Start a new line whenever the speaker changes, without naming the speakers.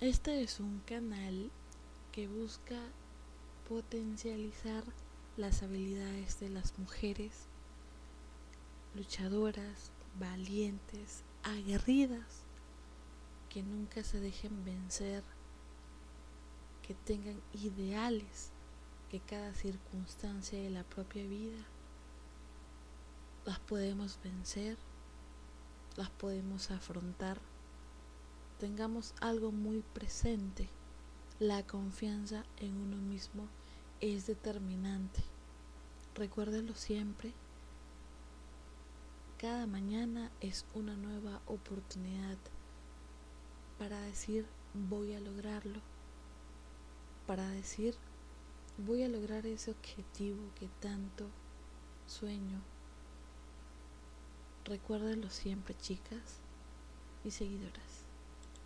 Este es un canal que busca potencializar las habilidades de las mujeres luchadoras, valientes, aguerridas, que nunca se dejen vencer, que tengan ideales, que cada circunstancia de la propia vida las podemos vencer, las podemos afrontar. Tengamos algo muy presente. La confianza en uno mismo es determinante. Recuérdelo siempre. Cada mañana es una nueva oportunidad para decir voy a lograrlo. Para decir voy a lograr ese objetivo que tanto sueño. Recuérdenlo siempre, chicas y seguidoras.